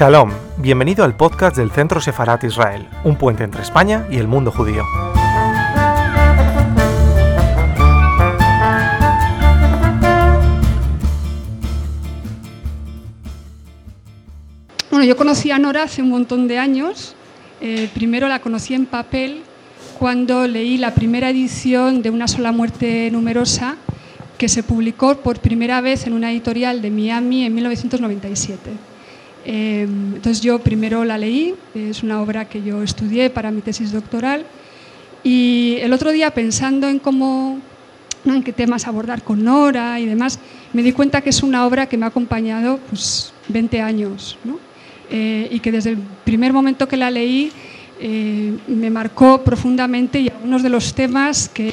Shalom, bienvenido al podcast del Centro Sefarat Israel, un puente entre España y el mundo judío. Bueno, yo conocí a Nora hace un montón de años. Eh, primero la conocí en papel cuando leí la primera edición de Una sola muerte numerosa que se publicó por primera vez en una editorial de Miami en 1997. Em, entonces yo primero la leí, es una obra que yo estudié para mi tesis doctoral y el otro día pensando en cómo, en qué temas abordar con Nora y demás, me di cuenta que es una obra que me ha acompañado pues 20 años eh, y que desde el primer momento que la leí eh, me marcó profundamente y algunos de los temas que,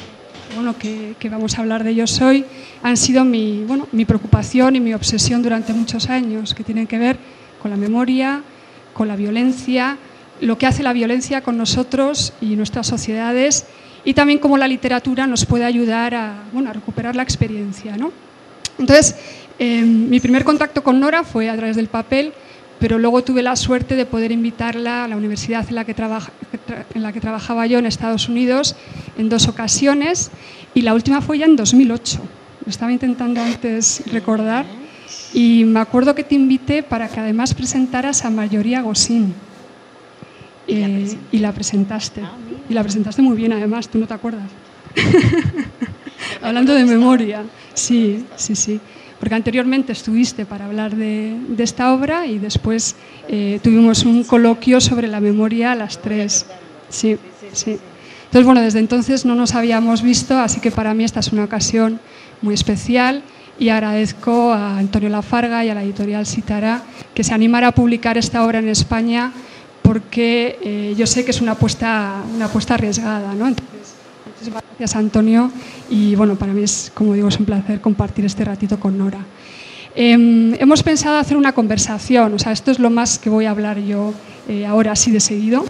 bueno, que, que, vamos a hablar de ellos hoy han sido mi, bueno, mi preocupación y mi obsesión durante muchos años, que tienen que ver con la memoria, con la violencia, lo que hace la violencia con nosotros y nuestras sociedades y también cómo la literatura nos puede ayudar a, bueno, a recuperar la experiencia. ¿no? Entonces, em, mi primer contacto con Nora fue a través del papel, pero luego tuve la suerte de poder invitarla a la universidad en la que, en la que trabajaba yo en Estados Unidos en dos ocasiones y la última fue ya en 2008. Lo estaba intentando antes recordar y me acuerdo que te invité para que además presentaras a Mayoría Gosín. Eh, y, la presentaste. Ah, y la presentaste muy bien, además, tú no te acuerdas. Hablando de memoria. Sí, sí, sí. Porque anteriormente estuviste para hablar de, esta obra y después eh, tuvimos un coloquio sobre la memoria a las tres. Sí, sí. Entonces, bueno, desde entonces no nos habíamos visto, así que para mí esta es una ocasión muy especial y agradezco a Antonio Lafarga y a la editorial Citara que se animara a publicar esta obra en España porque eh, yo sé que es una apuesta, una apuesta arriesgada. ¿no? Entonces, muchísimas gracias Antonio y bueno, para mí es, como digo, es un placer compartir este ratito con Nora. Em, hemos pensado hacer una conversación, o sea, esto es lo más que voy a hablar yo eh, ahora así de seguido,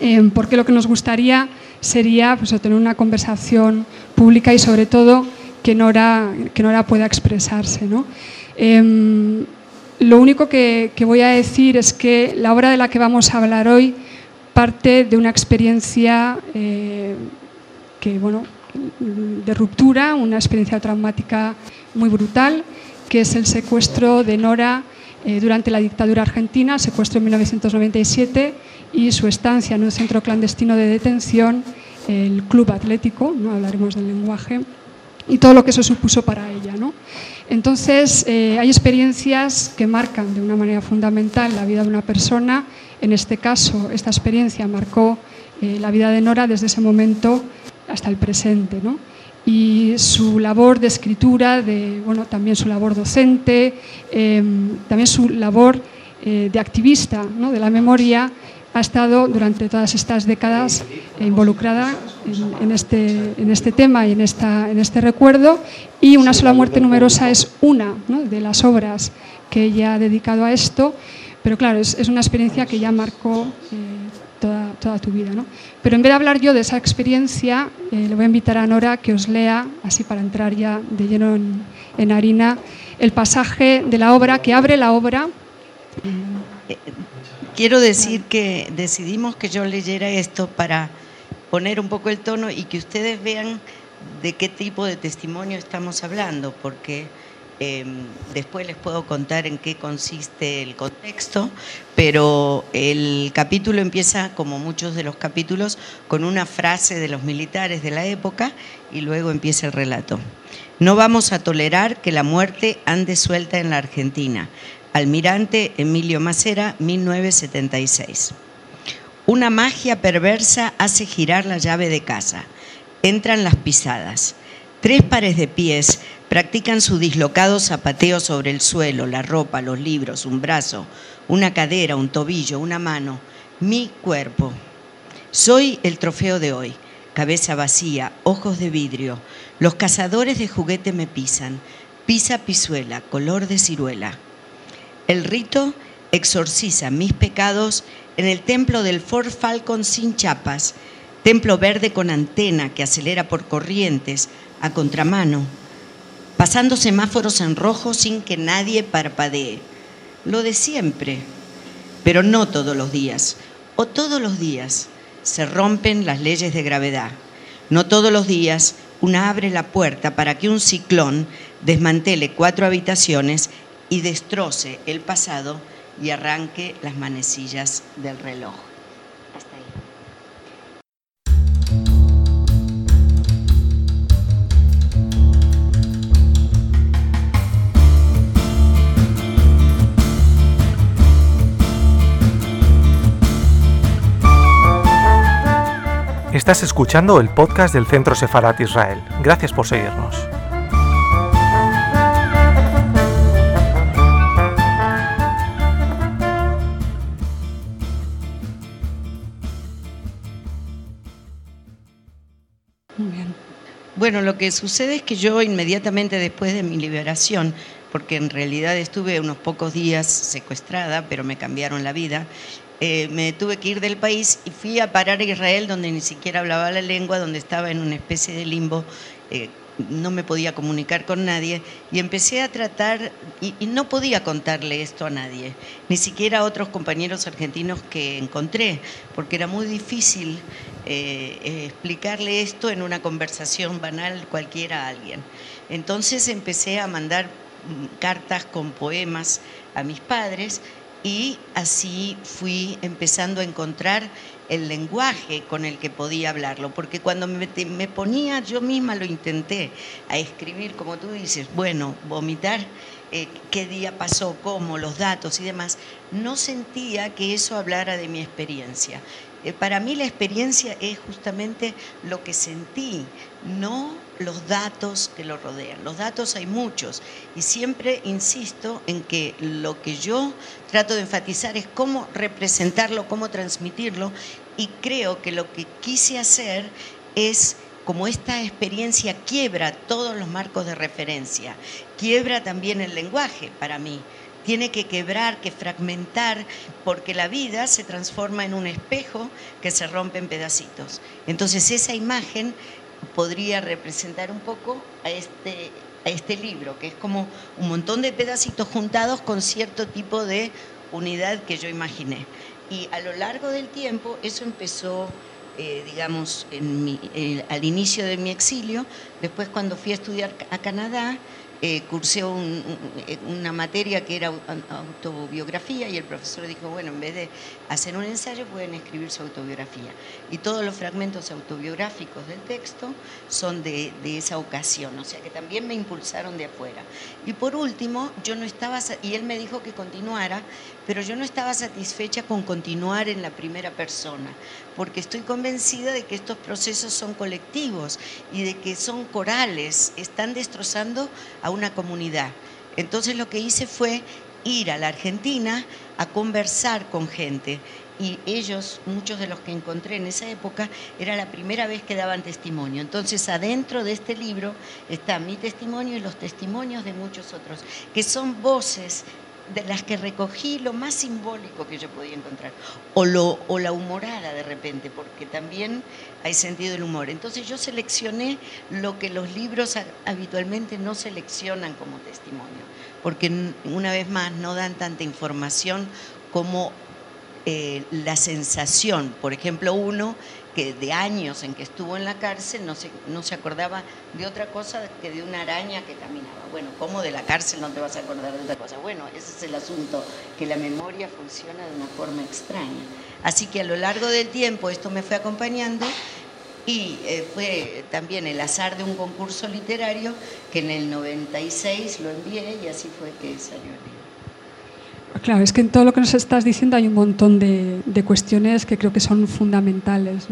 em, porque lo que nos gustaría sería pues, tener una conversación pública y sobre todo que Nora, que Nora pueda expresarse. ¿no? Em, lo único que, voy a decir es que la obra de la que vamos a hablar hoy parte de una experiencia eh, que, bueno, de ruptura, una experiencia traumática muy brutal, que es el secuestro de Nora eh, durante la dictadura argentina, secuestro en 1997, y su estancia en un centro clandestino de detención, el Club Atlético, no hablaremos del lenguaje, y todo lo que eso supuso para ella. ¿no? Entonces, eh, hay experiencias que marcan de una manera fundamental la vida de una persona. En este caso, esta experiencia marcó eh, la vida de Nora desde ese momento hasta el presente. ¿no? Y su labor de escritura, de, bueno, también su labor docente, eh, también su labor de activista ¿no? de la memoria, ha estado durante todas estas décadas involucrada en, este, en este tema y en, esta, en este recuerdo y Una sola muerte numerosa es una de las obras que ella ha dedicado a esto, pero claro, es, es una experiencia que ya marcó eh, toda, toda, tu vida. ¿no? Pero en vez de hablar yo de esa experiencia, eh, le voy a invitar a Nora que os lea, así para entrar ya de lleno en, en harina, el pasaje de la obra que abre la obra. Eh, Quiero decir que decidimos que yo leyera esto para poner un poco el tono y que ustedes vean de qué tipo de testimonio estamos hablando, porque em, después les puedo contar en qué consiste el contexto, pero el capítulo empieza, como muchos de los capítulos, con una frase de los militares de la época y luego empieza el relato. No vamos a tolerar que la muerte ande suelta en la Argentina. Almirante Emilio Macera, 1976. Una magia perversa hace girar la llave de casa. Entran las pisadas. Tres pares de pies practican su dislocado zapateo sobre el suelo, la ropa, los libros, un brazo, una cadera, un tobillo, una mano, mi cuerpo. Soy el trofeo de hoy. Cabeza vacía, ojos de vidrio. Los cazadores de juguete me pisan. Pisa pisuela, color de ciruela. El rito exorciza mis pecados en el templo del Fort Falcon sin chapas, templo verde con antena que acelera por corrientes a contramano, pasando semáforos en rojo sin que nadie parpadee. Lo de siempre. pero no todos los días. O todos los días se rompen las leyes de gravedad. No todos los días una abre la puerta para que un ciclón desmantele cuatro habitaciones y destroce el pasado y arranque las manecillas del reloj. Estás escuchando el podcast del Centro Sefarat Israel. Gracias por seguirnos. Bueno, lo que sucede es que yo inmediatamente después de mi liberación, porque en realidad estuve unos pocos días secuestrada, pero me cambiaron la vida, eh, me tuve que ir del país y fui a parar a Israel, donde ni siquiera hablaba la lengua, donde estaba en una especie de limbo. Eh, no me podía comunicar con nadie y empecé a tratar, y, no podía contarle esto a nadie, ni siquiera a otros compañeros argentinos que encontré, porque era muy difícil eh, explicarle esto en una conversación banal cualquiera a alguien. Entonces empecé a mandar mm, cartas con poemas a mis padres y así fui empezando a encontrar el lenguaje con el que podía hablarlo, porque cuando me, ponía, yo misma lo intenté, a escribir, como tú dices, bueno, vomitar eh, qué día pasó, cómo, los datos y demás, no sentía que eso hablara de mi experiencia. Eh, para mí la experiencia es justamente lo que sentí, no los datos que lo rodean. Los datos hay muchos y siempre insisto en que lo que yo trato de enfatizar es cómo representarlo, cómo transmitirlo y creo que lo que quise hacer es como esta experiencia quiebra todos los marcos de referencia, quiebra también el lenguaje para mí tiene que quebrar, que fragmentar, porque la vida se transforma en un espejo que se rompe en pedacitos. Entonces esa imagen podría representar un poco a este, este libro, que es como un montón de pedacitos juntados con cierto tipo de unidad que yo imaginé. Y a lo largo del tiempo eso empezó... Eh, digamos, eh, al inicio de mi exilio, después cuando fui a estudiar a Canadá, eh, cursé una materia que era autobiografía y el profesor dijo, bueno, en vez de hacer un ensayo pueden escribir su autobiografía. Y todos los fragmentos autobiográficos del texto son de, de esa ocasión, o sea que también me impulsaron de afuera. Y por último, yo no estaba, y él me dijo que continuara, pero yo no estaba satisfecha con continuar en la primera persona, porque estoy convencida de que estos procesos son colectivos y de que son corales, están destrozando a una comunidad. Entonces lo que hice fue ir a la Argentina a conversar con gente y ellos, muchos de los que encontré en esa época, era la primera vez que daban testimonio. Entonces, adentro de este libro está mi testimonio y los testimonios de muchos otros, que son voces de las que recogí lo más simbólico que yo podía encontrar, o, lo, o la humorada de repente, porque también hay sentido del humor. Entonces yo seleccioné lo que los libros habitualmente no seleccionan como testimonio, porque una vez más no dan tanta información como eh, la sensación. Por ejemplo, uno que de años en que estuvo en la cárcel no se, no se acordaba de otra cosa que de una araña que caminaba. Bueno, ¿cómo de la cárcel no te vas a acordar de otra cosa? Bueno, ese es el asunto, que la memoria funciona de una forma extraña. Así que a lo largo del tiempo esto me fue acompañando y eh, fue también el azar de un concurso literario que en el 96 lo envié y así fue que salió el libro. Claro, es que en todo lo que nos estás diciendo hay un montón de, cuestiones que creo que son fundamentales.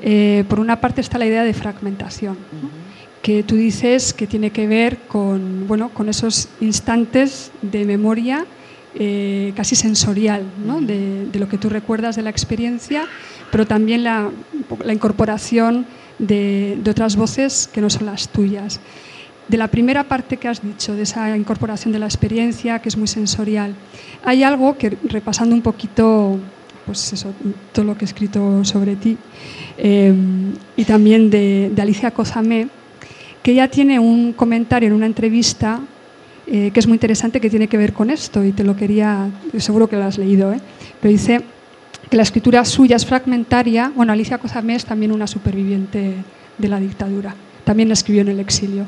Eh, por una parte está la idea de fragmentación, que tú dices que tiene que ver con, bueno, con esos instantes de memoria eh, casi sensorial, de, lo que tú recuerdas de la experiencia, pero también la, incorporación de, de otras voces que no son las tuyas de la primera parte que has dicho, de esa incorporación de la experiencia, que es muy sensorial, hay algo que, repasando un poquito pues todo lo que he escrito sobre ti, eh, y también de, Alicia Cozamé, que ella tiene un comentario en una entrevista eh, que es muy interesante, que tiene que ver con esto, y te lo quería, seguro que lo has leído, ¿eh? pero dice que la escritura suya es fragmentaria. Bueno, Alicia Cozamé es también una superviviente de la dictadura, también escribió en el exilio.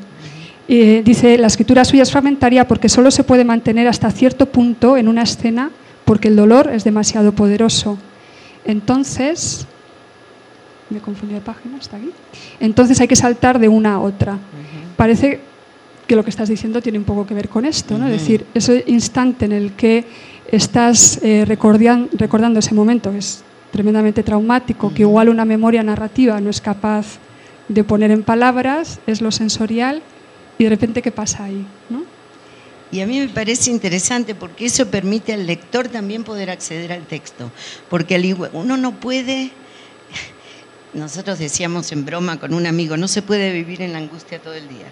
Eh, dice, la escritura suya es fragmentaria porque solo se puede mantener hasta cierto punto en una escena porque el dolor es demasiado poderoso. Entonces, me confundí de página, está aquí. Entonces hay que saltar de una a otra. Parece que lo que estás diciendo tiene un poco que ver con esto, ¿no? Es decir, ese instante en el que estás eh, recordando ese momento que es tremendamente traumático, que igual una memoria narrativa no es capaz de poner en palabras, es lo sensorial, y de repente, ¿qué pasa ahí? ¿no? Y a mí me parece interesante porque eso permite al lector también poder acceder al texto, porque uno no puede nosotros decíamos en broma con un amigo, no se puede vivir en la angustia todo el día.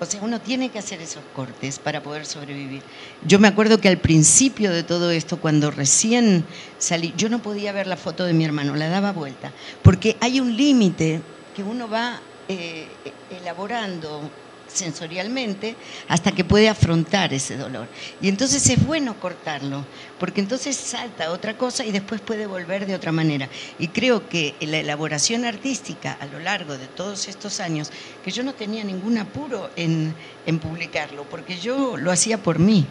O sea, uno tiene que hacer esos cortes para poder sobrevivir. Yo me acuerdo que al principio de todo esto, cuando recién salí, yo no podía ver la foto de mi hermano, la daba vuelta, porque hay un límite que uno va eh, elaborando sensorialmente hasta que puede afrontar ese dolor. Y entonces es bueno cortarlo, porque entonces salta otra cosa y después puede volver de otra manera. Y creo que la elaboración artística a lo largo de todos estos años, que yo no tenía ningún apuro en, en publicarlo, porque yo lo hacía por mí.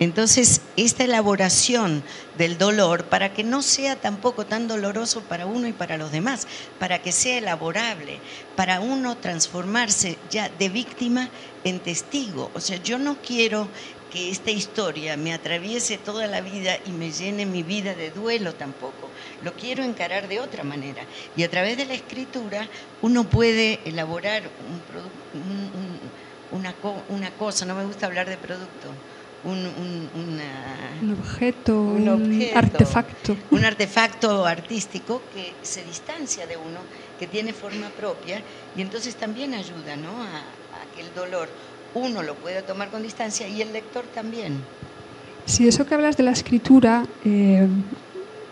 Entonces, esta elaboración del dolor, para que no sea tampoco tan doloroso para uno y para los demás, para que sea elaborable, para uno transformarse ya de víctima en testigo. O sea, yo no quiero que esta historia me atraviese toda la vida y me llene mi vida de duelo tampoco. Lo quiero encarar de otra manera. Y a través de la escritura uno puede elaborar una, una cosa, no me gusta hablar de producto un, objeto, un, artefacto. Un artefacto artístico que se distancia de uno, que tiene forma propia y entonces también ayuda ¿no? a, que el dolor uno lo pueda tomar con distancia y el lector también. Si eso que hablas de la escritura, eh,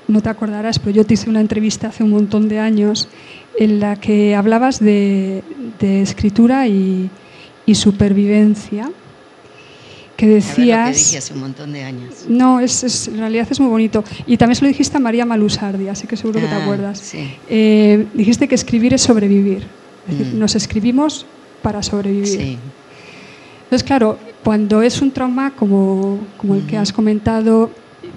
no te acordarás, pero yo te hice una entrevista hace un montón de años en la que hablabas de, escritura y, y supervivencia que decías... Lo que dije hace un montón de años. No, es, en realidad es muy bonito. Y también se lo dijiste a María Malusardi, así que seguro que te ah, acuerdas. Eh, dijiste que escribir es sobrevivir. Es decir, mm. nos escribimos para sobrevivir. Sí. Entonces, claro, cuando es un trauma como, como el que has comentado,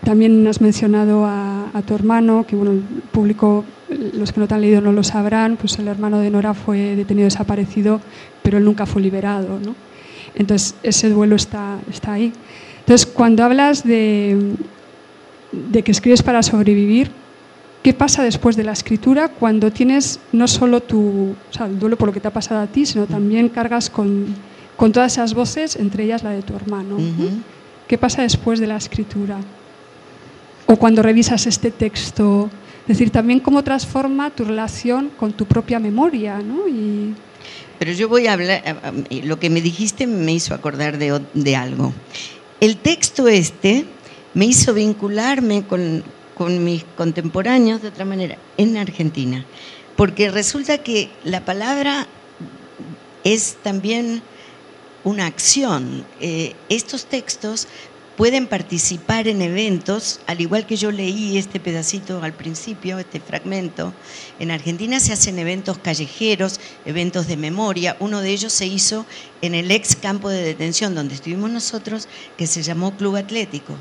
también has mencionado a, a, tu hermano, que bueno, el público, los que no te han leído no lo sabrán, pues el hermano de Nora fue detenido desaparecido, pero él nunca fue liberado, ¿no? Entonces, ese duelo está, está ahí. Entonces, cuando hablas de, de que escribes para sobrevivir, ¿qué pasa después de la escritura cuando tienes no solo tu, o sea, el duelo por lo que te ha pasado a ti, sino también cargas con, con todas esas voces, entre ellas la de tu hermano? ¿Qué pasa después de la escritura? O cuando revisas este texto, es decir, también cómo transforma tu relación con tu propia memoria, ¿no? Y, pero yo voy a hablar, lo que me dijiste me hizo acordar de, algo. El texto este me hizo vincularme con, con mis contemporáneos de otra manera, en Argentina, porque resulta que la palabra es también una acción. Eh, estos textos pueden participar en eventos, al igual que yo leí este pedacito al principio, este fragmento. En Argentina se hacen eventos callejeros, eventos de memoria. Uno de ellos se hizo en el ex campo de detención donde estuvimos nosotros, que se llamó Club Atlético.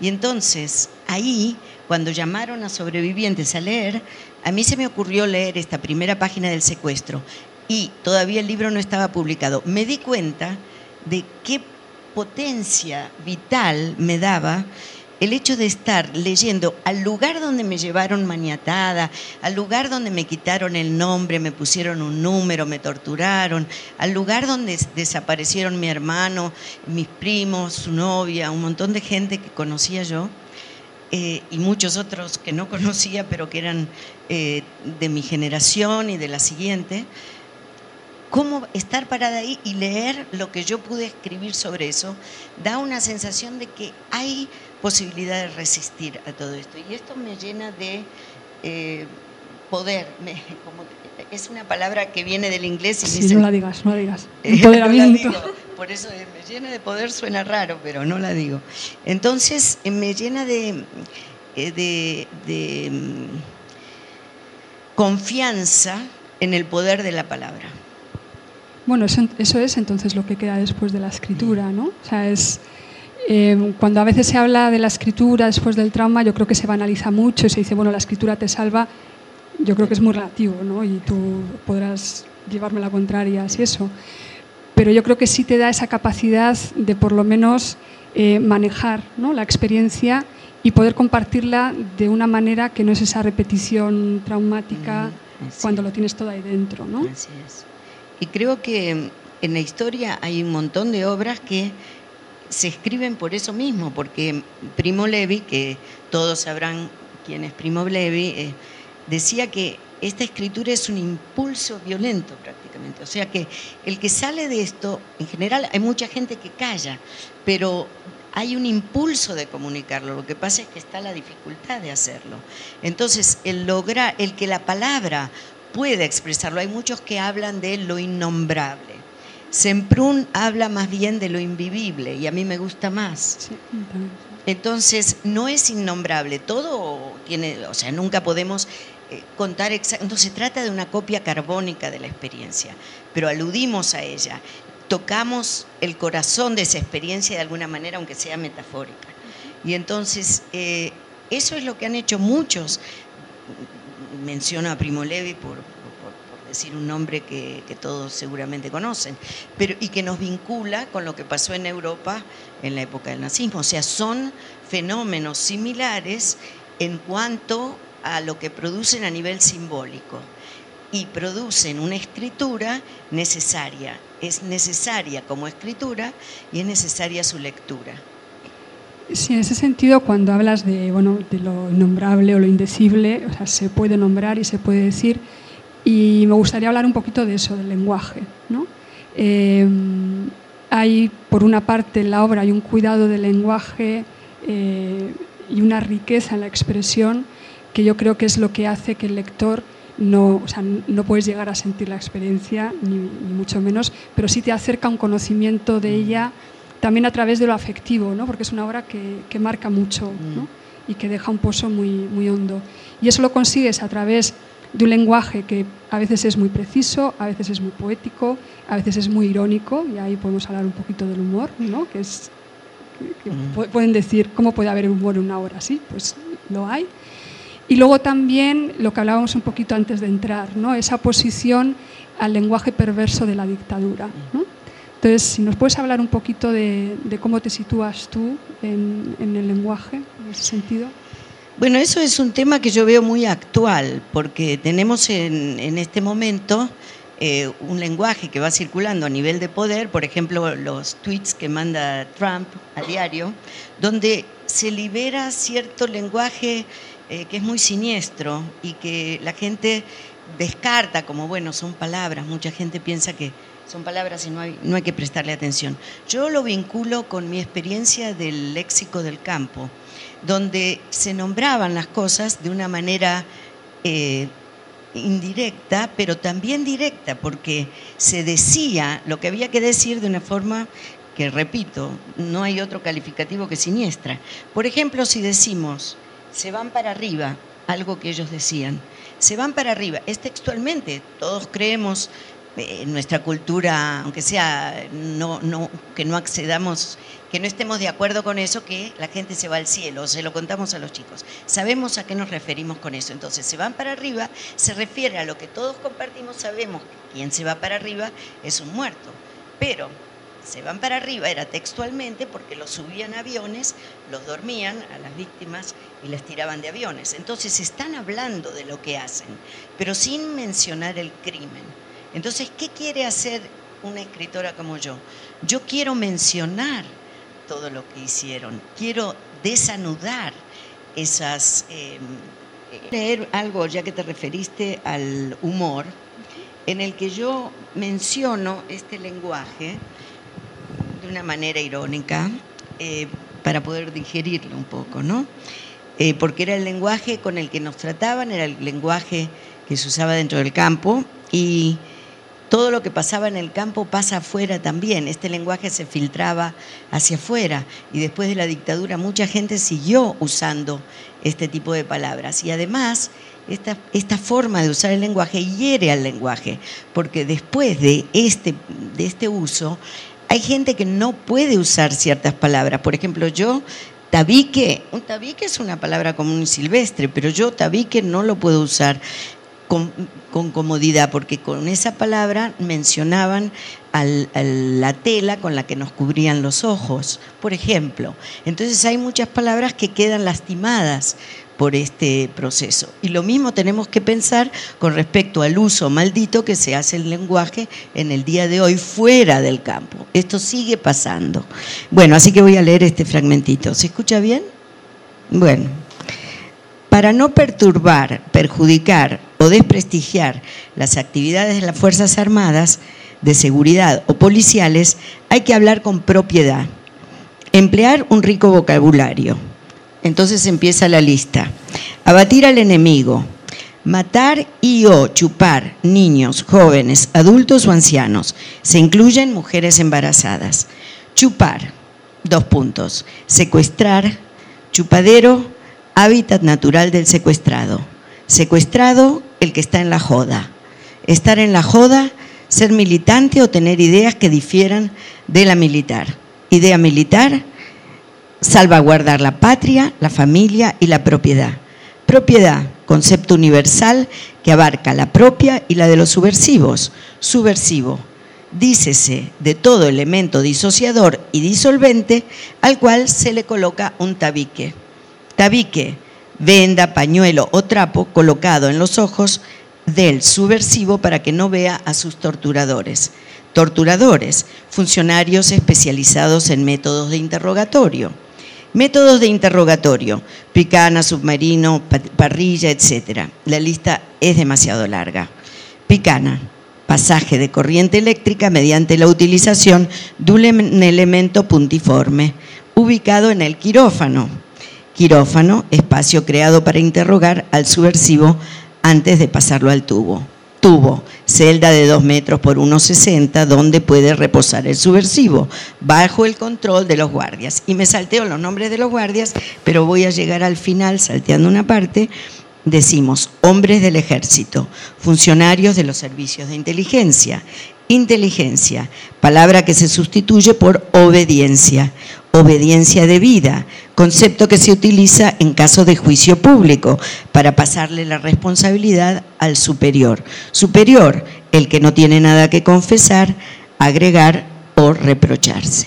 Y entonces, ahí, cuando llamaron a sobrevivientes a leer, a mí se me ocurrió leer esta primera página del secuestro y todavía el libro no estaba publicado. Me di cuenta de qué potencia vital me daba el hecho de estar leyendo al lugar donde me llevaron maniatada, al lugar donde me quitaron el nombre, me pusieron un número, me torturaron, al lugar donde desaparecieron mi hermano, mis primos, su novia, un montón de gente que conocía yo. Eh, y muchos otros que no conocía, pero que eran eh, de mi generación y de la siguiente, cómo estar parada ahí y leer lo que yo pude escribir sobre eso, da una sensación de que hay posibilidad de resistir a todo esto. Y esto me llena de eh, poder, es una palabra que viene del inglés y sí, no la digas, no la digas. Empoderamiento. por eso me llena de poder suena raro, pero no la digo. Entonces me llena de, de mm, confianza en el poder de la palabra. Bueno, eso, es entonces lo que queda después de la escritura, ¿no? O sea, es, eh, cuando a veces se habla de la escritura después del trauma, yo creo que se banaliza mucho y se dice, bueno, la escritura te salva. Yo creo que es muy relativo, ¿no? Y tú podrás llevarme la contraria si eso. Pero yo creo que sí te da esa capacidad de por lo menos eh, manejar ¿no? la experiencia y poder compartirla de una manera que no es esa repetición traumática cuando lo tienes todo ahí dentro. ¿no? Así es. Y creo que en la historia hay un montón de obras que se escriben por eso mismo, porque Primo Levi, que todos sabrán quién es Primo Levi, eh, decía que esta escritura es un impulso violento prácticamente. O sea que el que sale de esto, en general hay mucha gente que calla, pero hay un impulso de comunicarlo, lo que pasa es que está la dificultad de hacerlo. Entonces, el lograr, el que la palabra pueda expresarlo, hay muchos que hablan de lo innombrable. Semprún habla más bien de lo invivible y a mí me gusta más. Entonces, no es innombrable, todo tiene, o sea, nunca podemos eh, contar exactamente, no se trata de una copia carbónica de la experiencia, pero aludimos a ella tocamos el corazón de esa experiencia de alguna manera, aunque sea metafórica. Y entonces, eh, eso es lo que han hecho muchos. Menciono a Primo Levi por, decir un nombre que, todos seguramente conocen, pero, y que nos vincula con lo que pasó en Europa en la época del nazismo. O sea, son fenómenos similares en cuanto a lo que producen a nivel simbólico y producen una escritura necesaria. Es necesaria como escritura y es necesaria su lectura. Sí, en ese sentido, cuando hablas de, bueno, de lo innombrable o lo indecible, o sea, se puede nombrar y se puede decir, y me gustaría hablar un poquito de eso, del lenguaje. ¿no? Eh, hay, por una parte, en la obra hay un cuidado del lenguaje eh, y una riqueza en la expresión que yo creo que es lo que hace que el lector no, o sea, no puedes llegar a sentir la experiencia, ni, mucho menos, pero sí te acerca un conocimiento de ella también a través de lo afectivo, ¿no? porque es una obra que, que marca mucho ¿no? y que deja un pozo muy, muy hondo. Y eso lo consigues a través de un lenguaje que a veces es muy preciso, a veces es muy poético, a veces es muy irónico, y ahí podemos hablar un poquito del humor, ¿no? que es que pueden decir, ¿cómo puede haber humor en una obra así? Pues lo hay. Y luego también lo que hablábamos un poquito antes de entrar, ¿no? esa posición al lenguaje perverso de la dictadura. Entonces, si nos puedes hablar un poquito de, cómo te sitúas tú en, el lenguaje, en ese sentido. Bueno, eso es un tema que yo veo muy actual, porque tenemos en, este momento eh, un lenguaje que va circulando a nivel de poder, por ejemplo, los tweets que manda Trump a diario, donde se libera cierto lenguaje eh, que es muy siniestro y que la gente descarta como, bueno, son palabras, mucha gente piensa que son palabras y no hay, no hay que prestarle atención. Yo lo vinculo con mi experiencia del léxico del campo, donde se nombraban las cosas de una manera eh, indirecta, pero también directa, porque se decía lo que había que decir de una forma que, repito, no hay otro calificativo que siniestra. Por ejemplo, si decimos, se van para arriba, algo que ellos decían. Se van para arriba, es textualmente, todos creemos eh, en nuestra cultura, aunque sea no, no, que no accedamos, que no estemos de acuerdo con eso, que la gente se va al cielo, se lo contamos a los chicos. Sabemos a qué nos referimos con eso. Entonces, se van para arriba, se refiere a lo que todos compartimos, sabemos que quien se va para arriba es un muerto. Pero se van para arriba, era textualmente, porque los subían a aviones, los dormían a las víctimas y les tiraban de aviones. Entonces están hablando de lo que hacen, pero sin mencionar el crimen. Entonces, ¿qué quiere hacer una escritora como yo? Yo quiero mencionar todo lo que hicieron, quiero desanudar esas... Eh, leer algo, ya que te referiste al humor, en el que yo menciono este lenguaje de una manera irónica eh, para poder digerirlo un poco, ¿no? Eh, porque era el lenguaje con el que nos trataban, era el lenguaje que se usaba dentro del campo y todo lo que pasaba en el campo pasa afuera también. Este lenguaje se filtraba hacia afuera y después de la dictadura mucha gente siguió usando este tipo de palabras. Y además, esta, esta forma de usar el lenguaje hiere al lenguaje, porque después de este, de este uso, hay gente que no puede usar ciertas palabras. Por ejemplo, yo tabique, un tabique es una palabra común y silvestre, pero yo tabique no lo puedo usar con, comodidad, porque con esa palabra mencionaban la tela con la que nos cubrían los ojos, por ejemplo. Entonces hay muchas palabras que quedan lastimadas por este proceso. Y lo mismo tenemos que pensar con respecto al uso maldito que se hace el lenguaje en el día de hoy fuera del campo. Esto sigue pasando. Bueno, así que voy a leer este fragmentito. ¿Se escucha bien? Bueno, para no perturbar, perjudicar o desprestigiar las actividades de las Fuerzas Armadas, de seguridad o policiales, hay que hablar con propiedad, emplear un rico vocabulario. Entonces empieza la lista. Abatir al enemigo, matar y o chupar niños, jóvenes, adultos o ancianos. Se incluyen mujeres embarazadas. Chupar, dos puntos. Secuestrar, chupadero, hábitat natural del secuestrado. Secuestrado, el que está en la joda. Estar en la joda, ser militante o tener ideas que difieran de la militar. Idea militar, salvaguardar la patria, la familia y la propiedad. Propiedad, concepto universal que abarca la propia y la de los subversivos. Subversivo, dícese de todo elemento disociador y disolvente al cual se le coloca un tabique tabique, venda, pañuelo o trapo colocado en los ojos del subversivo para que no vea a sus torturadores. Torturadores, funcionarios especializados en métodos de interrogatorio. Métodos de interrogatorio, picana, submarino, parrilla, etc. La lista es demasiado larga. Picana, pasaje de corriente eléctrica mediante la utilización de un elemento puntiforme, ubicado en el quirófano, Quirófano, espacio creado para interrogar al subversivo antes de pasarlo al tubo. Tubo, celda de 2 metros por 1,60 donde puede reposar el subversivo, bajo el control de los guardias. Y me salteo los nombres de los guardias, pero voy a llegar al final salteando una parte. Decimos hombres del ejército, funcionarios de los servicios de inteligencia, inteligencia, palabra que se sustituye por obediencia, obediencia debida, concepto que se utiliza en caso de juicio público para pasarle la responsabilidad al superior. Superior, el que no tiene nada que confesar, agregar o reprocharse.